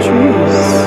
trees.